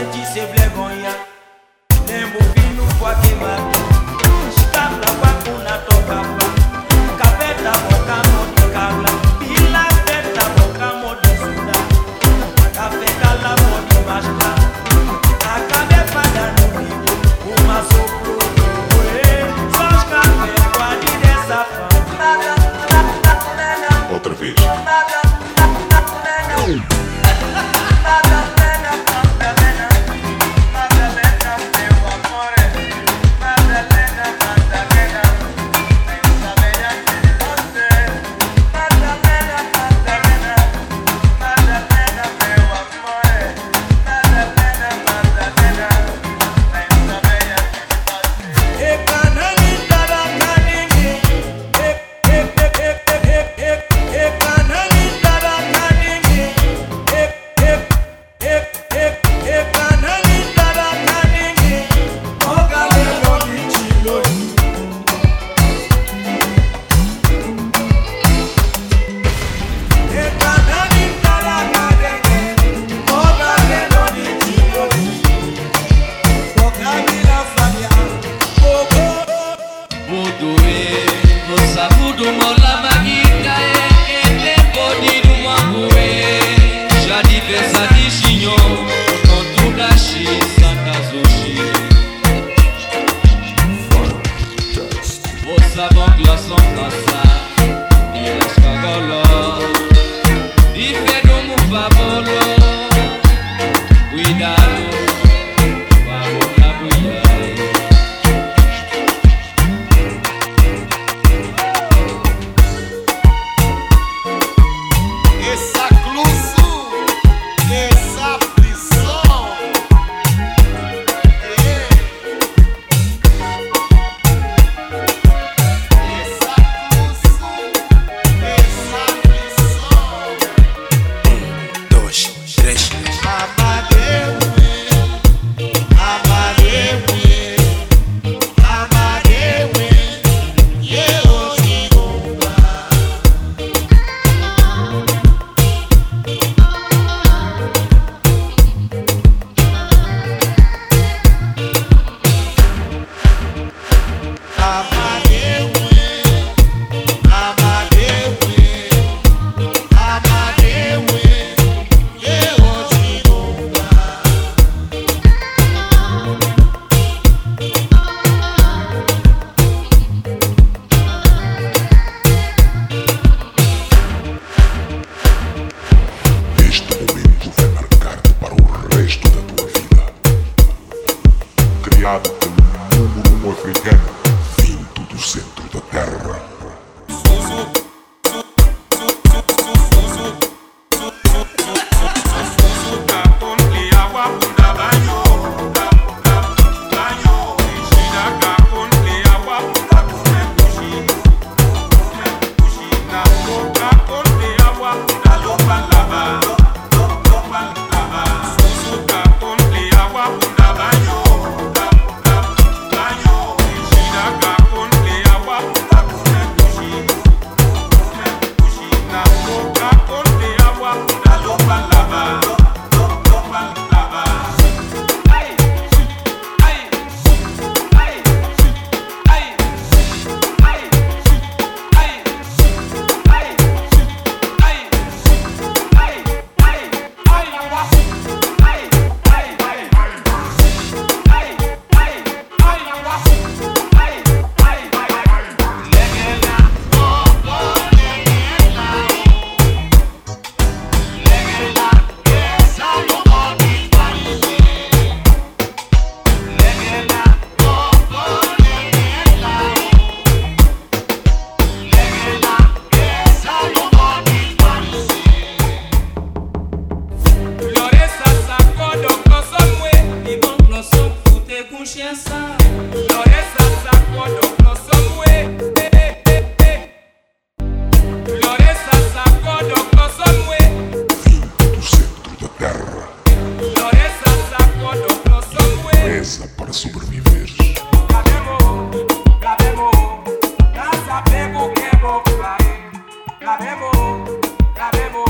sente sem vergonha. sabah lasam lasam fiada, o mundo foi pequeno. sabemos.